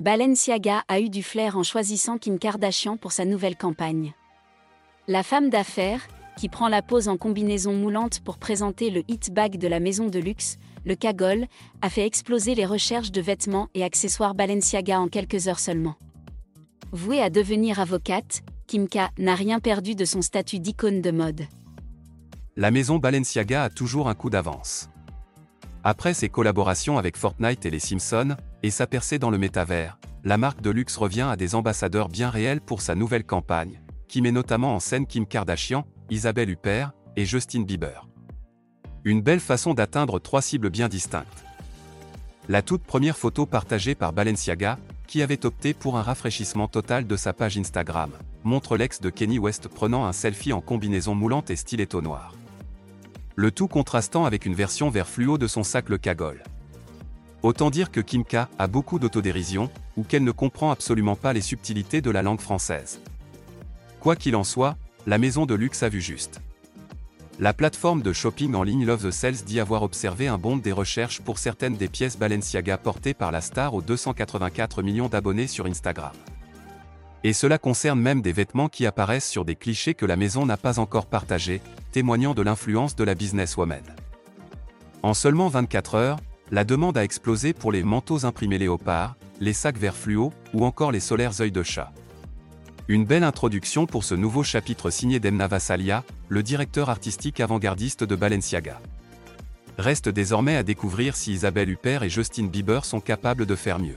Balenciaga a eu du flair en choisissant Kim Kardashian pour sa nouvelle campagne. La femme d'affaires, qui prend la pose en combinaison moulante pour présenter le hit bag de la maison de luxe, le Kagol, a fait exploser les recherches de vêtements et accessoires Balenciaga en quelques heures seulement. Vouée à devenir avocate, Kim K n'a rien perdu de son statut d'icône de mode. La maison Balenciaga a toujours un coup d'avance. Après ses collaborations avec Fortnite et les Simpsons, et sa percée dans le métavers, la marque de luxe revient à des ambassadeurs bien réels pour sa nouvelle campagne, qui met notamment en scène Kim Kardashian, Isabelle Huppert et Justin Bieber. Une belle façon d'atteindre trois cibles bien distinctes. La toute première photo partagée par Balenciaga, qui avait opté pour un rafraîchissement total de sa page Instagram, montre l'ex de Kenny West prenant un selfie en combinaison moulante et stiletto noir le tout contrastant avec une version vert fluo de son sac le Kagol. Autant dire que Kim K a beaucoup d'autodérision, ou qu'elle ne comprend absolument pas les subtilités de la langue française. Quoi qu'il en soit, la maison de luxe a vu juste. La plateforme de shopping en ligne Love the Sales dit avoir observé un bond des recherches pour certaines des pièces Balenciaga portées par la star aux 284 millions d'abonnés sur Instagram. Et cela concerne même des vêtements qui apparaissent sur des clichés que la maison n'a pas encore partagés, témoignant de l'influence de la businesswoman. En seulement 24 heures, la demande a explosé pour les manteaux imprimés léopard, les sacs verts fluo ou encore les solaires œils de chat. Une belle introduction pour ce nouveau chapitre signé d'Emna Vassalia, le directeur artistique avant-gardiste de Balenciaga. Reste désormais à découvrir si Isabelle Huppert et Justin Bieber sont capables de faire mieux.